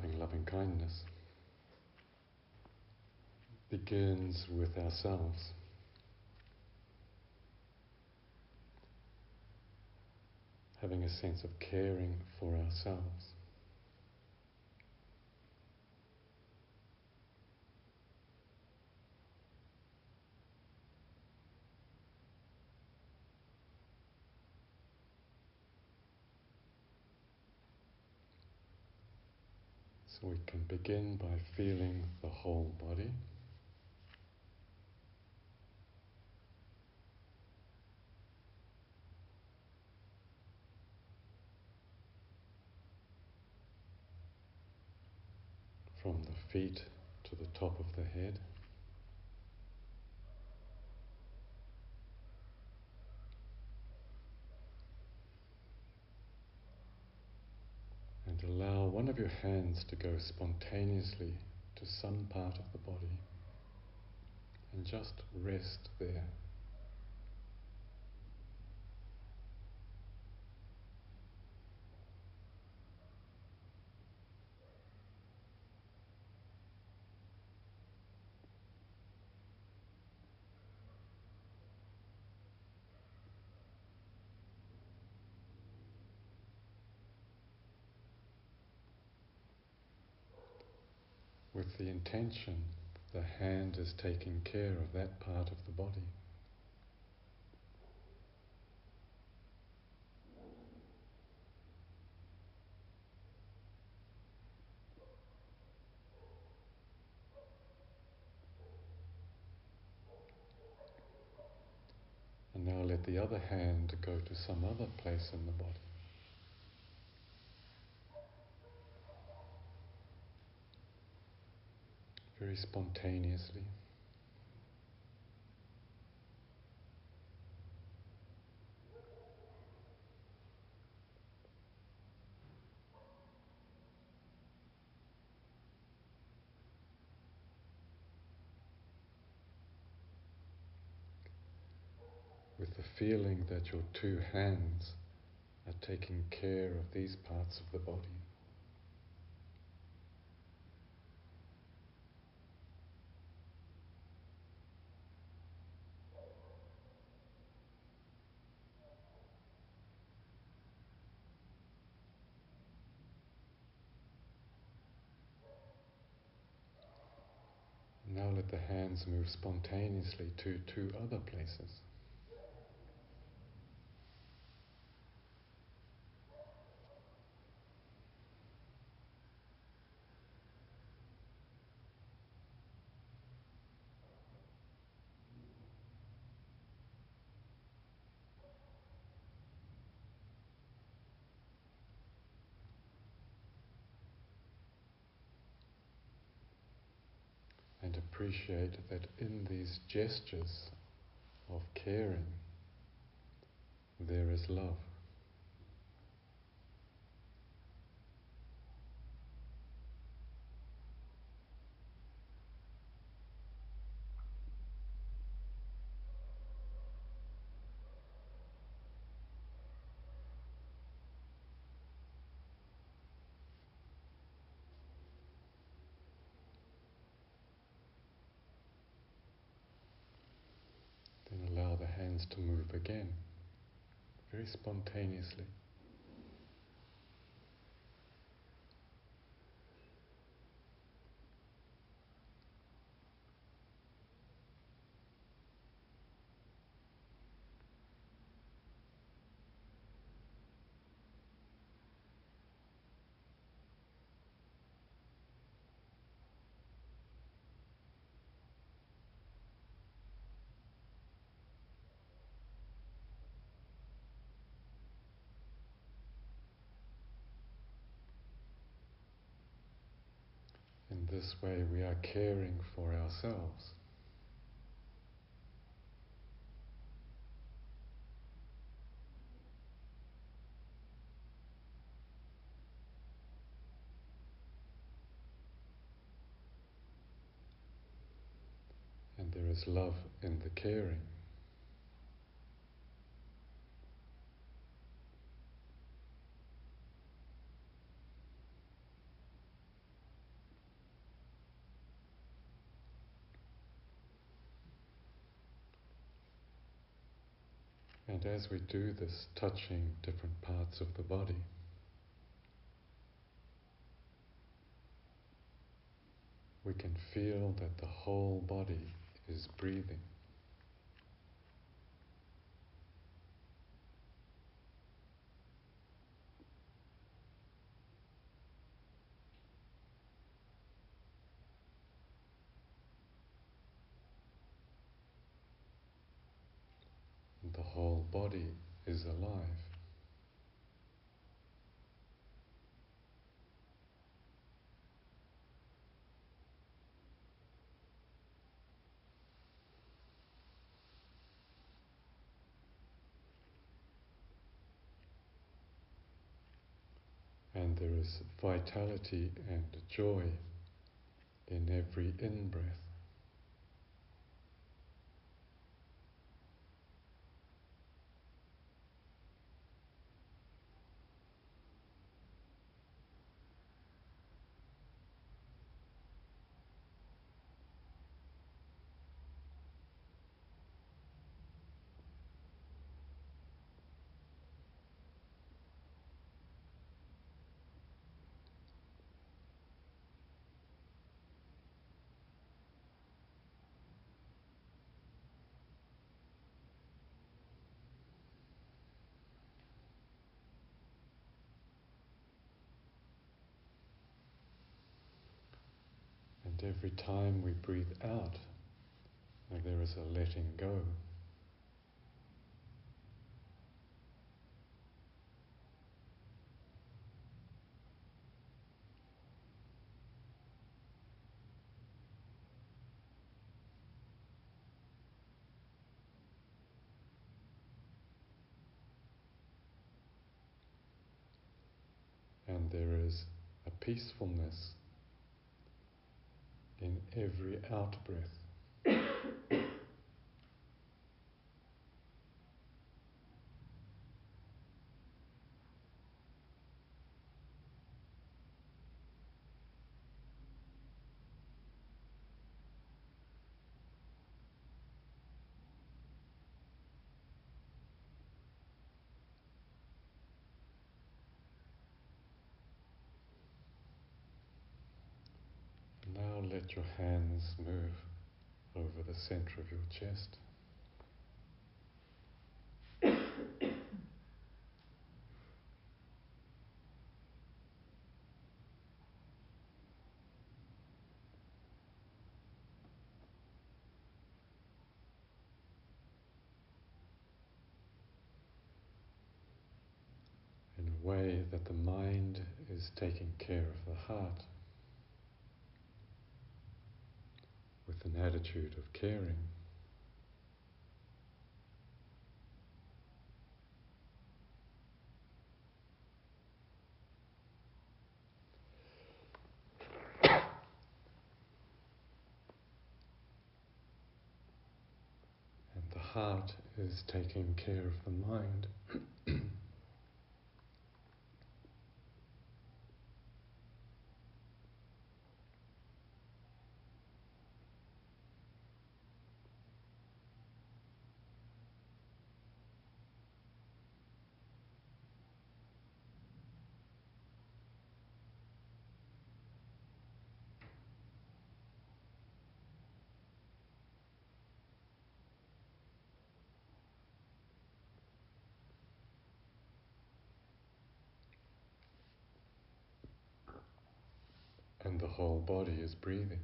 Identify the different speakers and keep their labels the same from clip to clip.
Speaker 1: developing loving kindness begins with ourselves. Having a sense of caring for ourselves. So we can begin by feeling the whole body. From the feet to the top of the head. and allow one of your hands to go spontaneously to some part of the body and just rest there. Intention the hand is taking care of that part of the body. And now let the other hand go to some other place in the body. Very spontaneously. With the feeling that your two hands are taking care of these parts of the body. Now hands move spontaneously to two other places. And appreciate that in these gestures of caring, there is love. hands to move again, very spontaneously. This way, we are caring for ourselves. And there is love in the caring. And as we do this, touching different parts of the body, we can feel that the whole body is breathing. the whole body is alive. And there is vitality and joy in every in breath. And every time we breathe out, there is a letting go. And there is a peacefulness in every out breath. Let your hands move over the center of your chest. in a way that the mind is taking care of the heart. With an attitude of caring. and the heart is taking care of the mind. and the whole body is breathing.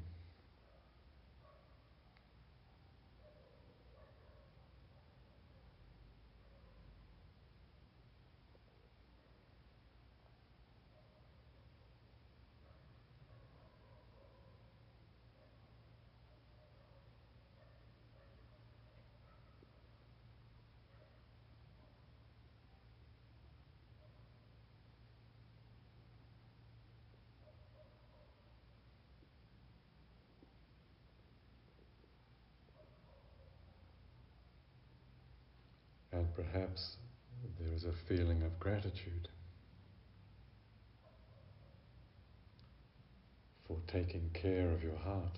Speaker 1: And perhaps there is a feeling of gratitude for taking care of your heart.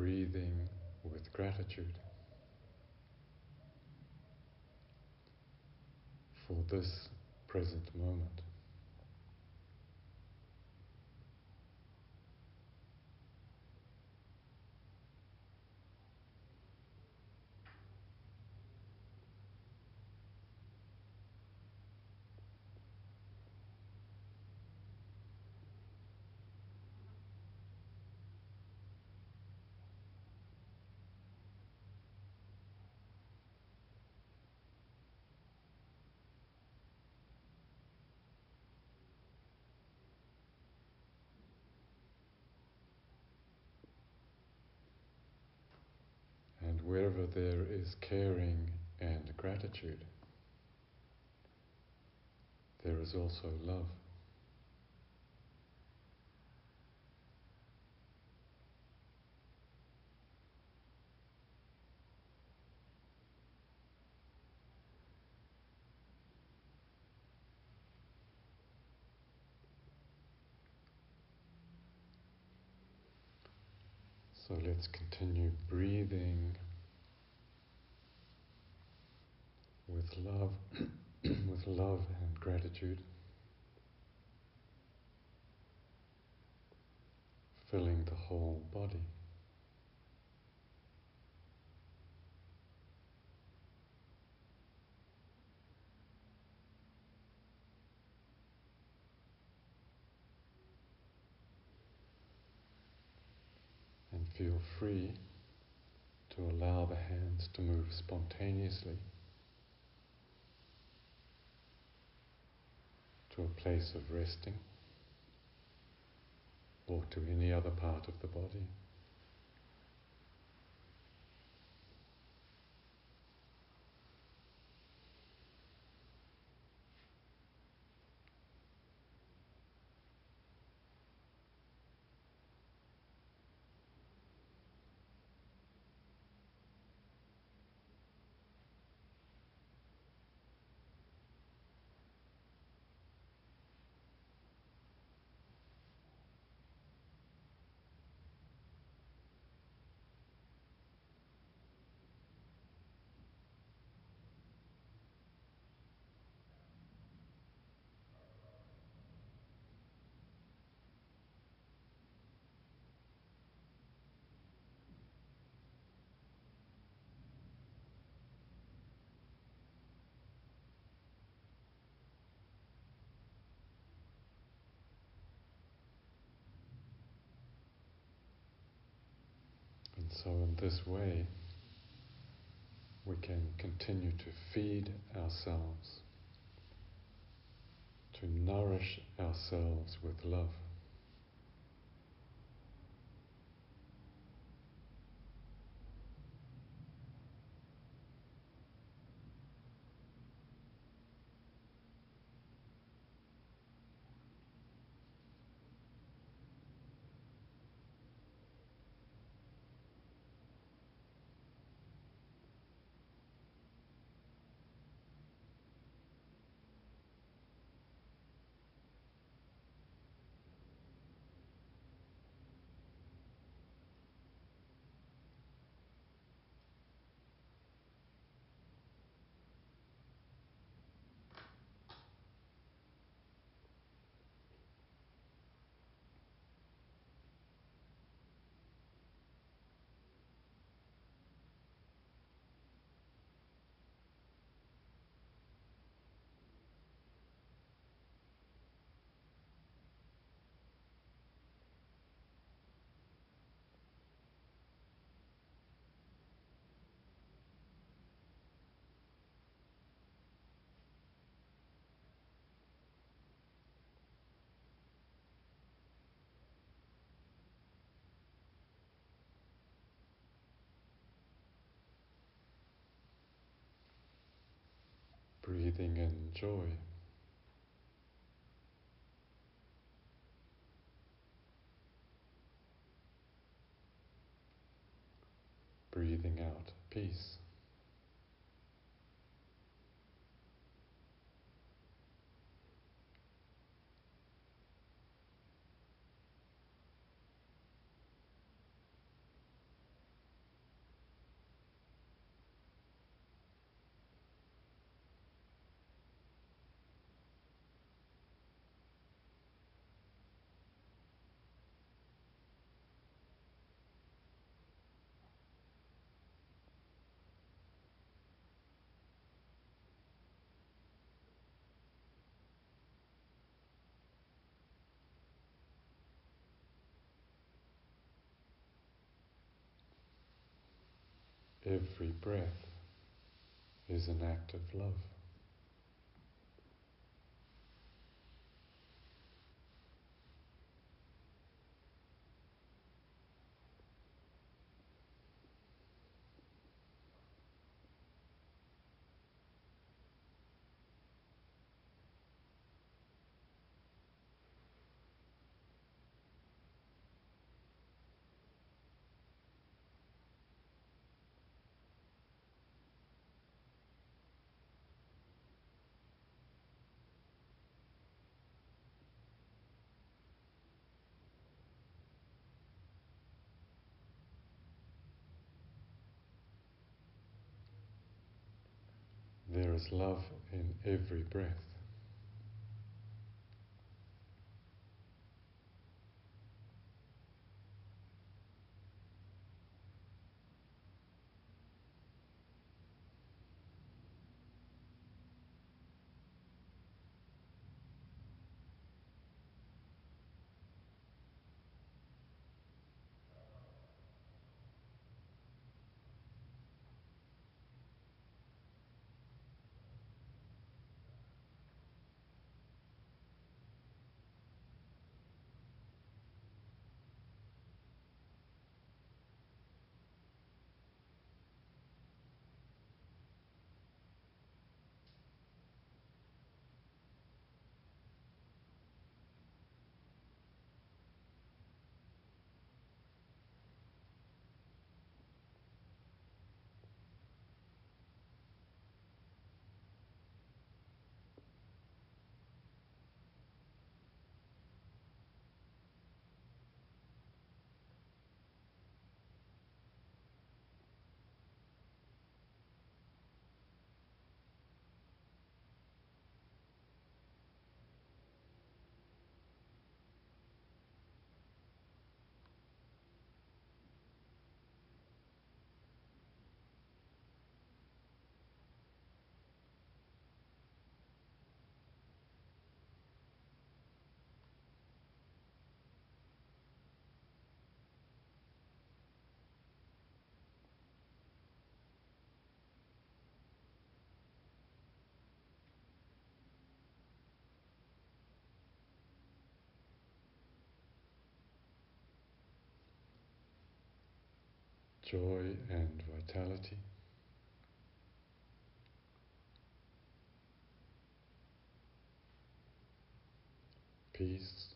Speaker 1: Breathing with gratitude for this present moment. And wherever there is caring and gratitude, there is also love. So let's continue breathing with love, with love and gratitude, filling the whole body. And feel free to allow the hands to move spontaneously to a place of resting or to any other part of the body. So, in this way, we can continue to feed ourselves, to nourish ourselves with love. Breathing in joy. Breathing out peace. Every breath is an act of love. Love in every breath. Joy and vitality. Peace.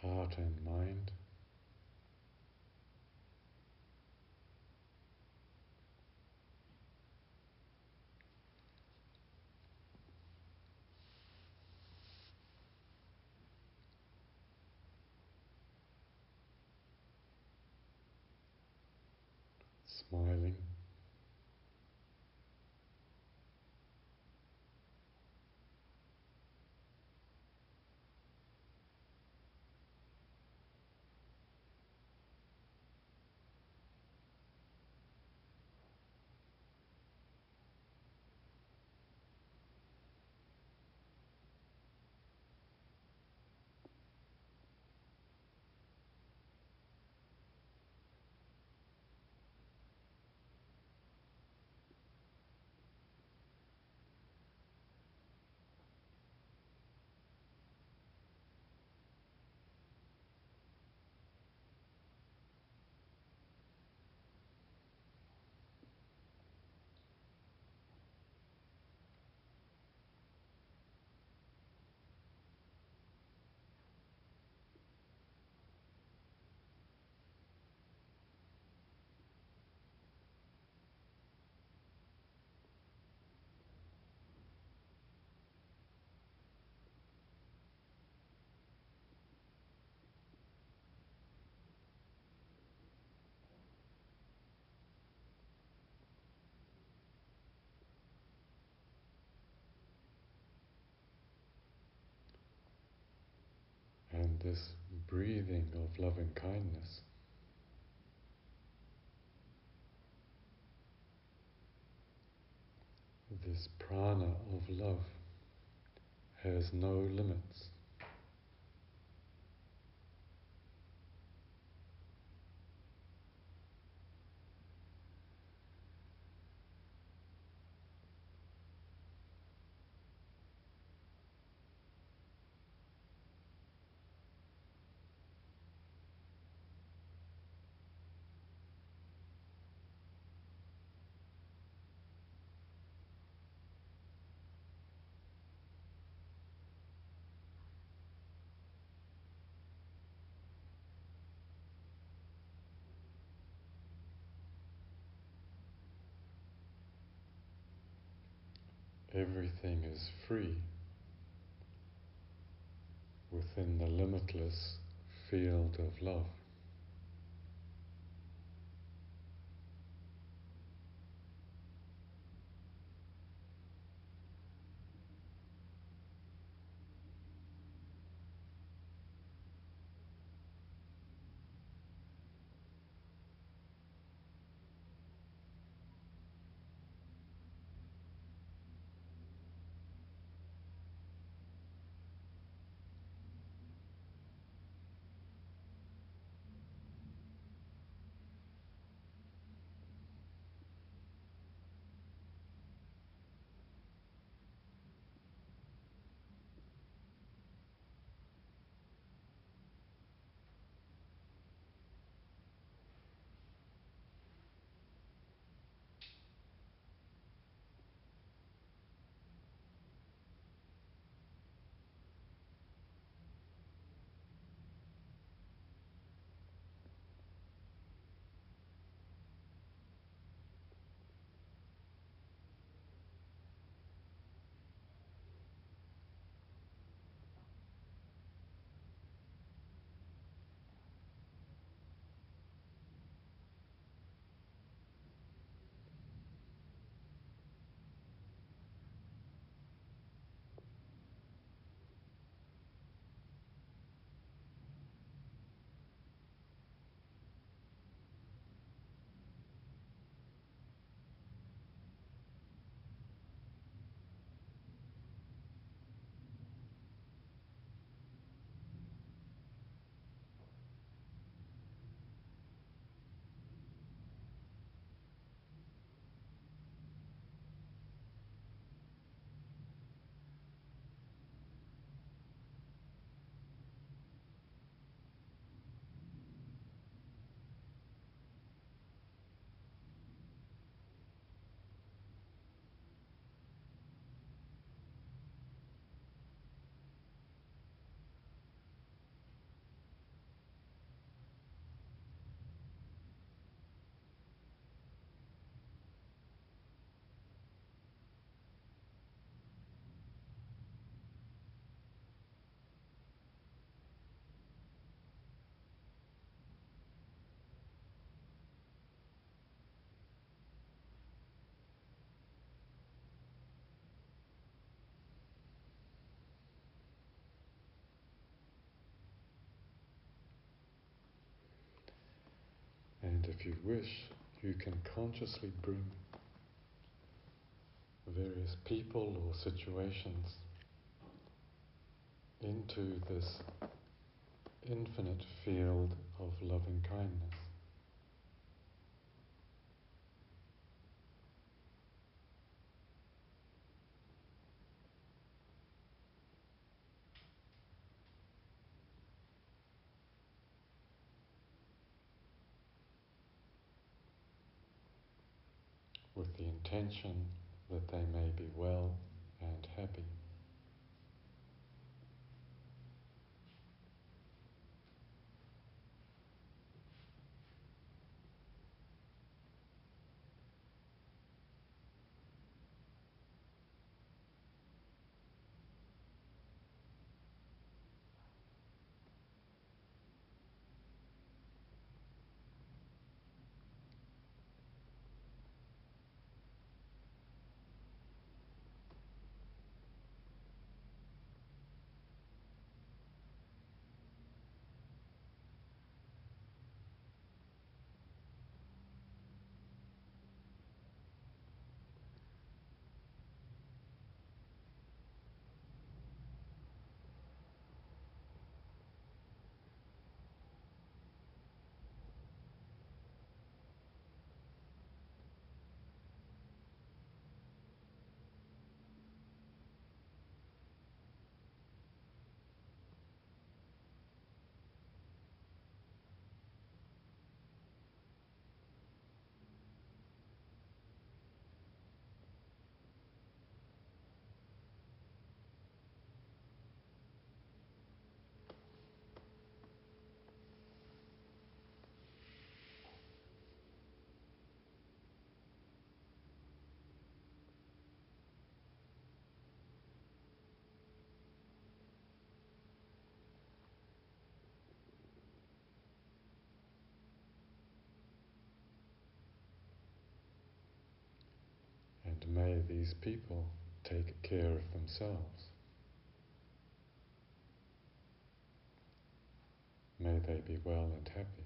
Speaker 1: Heart and mind. Smiling. This breathing of loving kindness. this prana of love has no limits. Everything is free within the limitless field of love. And if you wish, you can consciously bring various people or situations into this infinite field of loving kindness. Intention that they may be well and happy. May these people take care of themselves. May they be well and happy.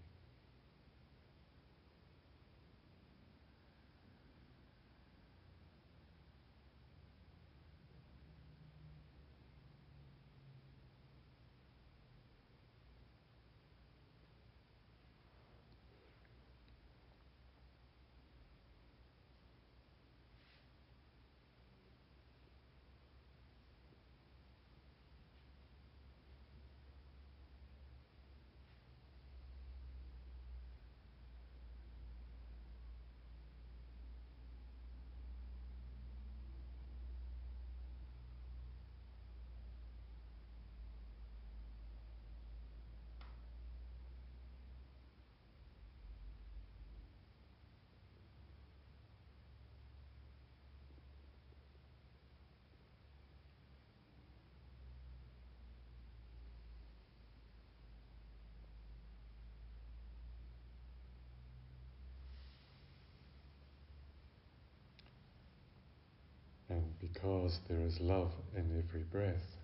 Speaker 1: Because there is love in every breath,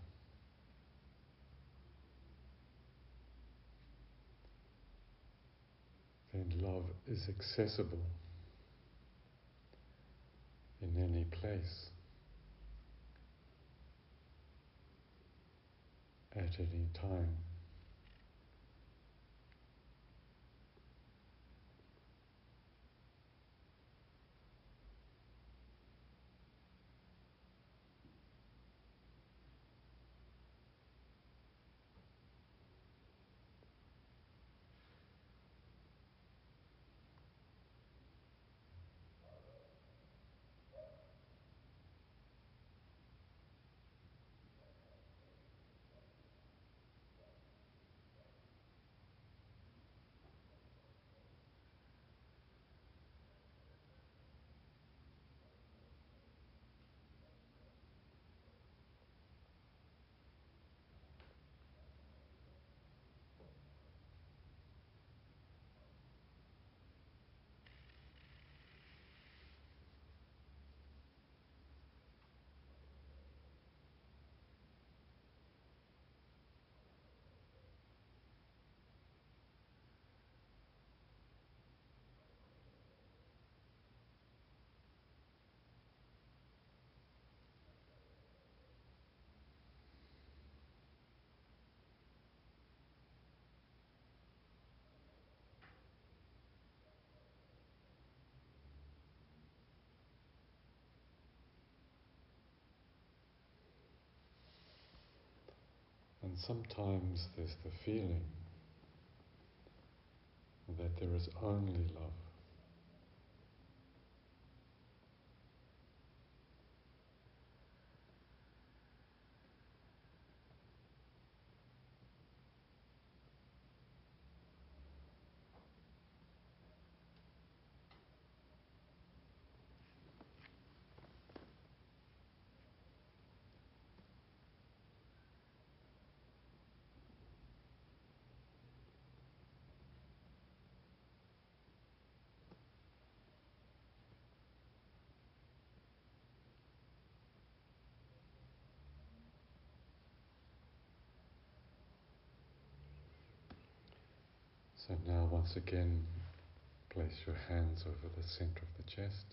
Speaker 1: then love is accessible in any place, at any time. And sometimes there's the feeling that there is only love. So now once again, place your hands over the center of the chest.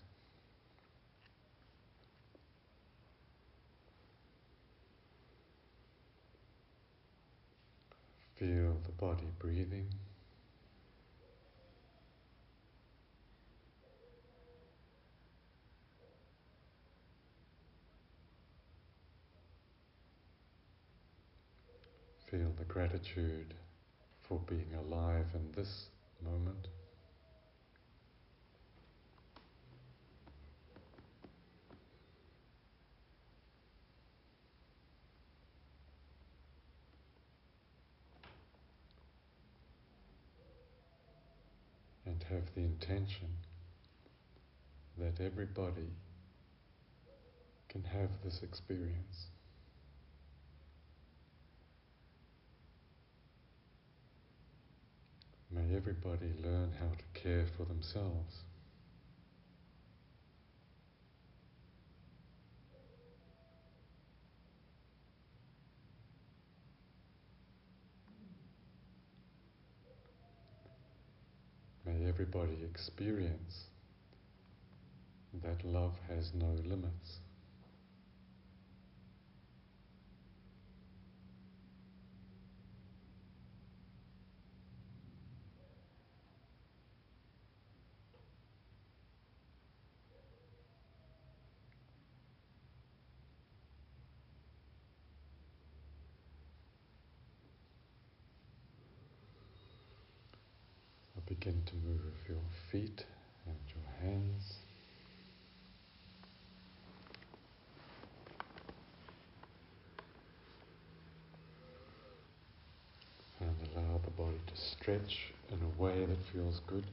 Speaker 1: Feel the body breathing. Feel the gratitude for being alive in this moment. And have the intention that everybody can have this experience. May everybody learn how to care for themselves. May everybody experience that love has no limits. Your feet and your hands. And allow the body to stretch in a way that feels good.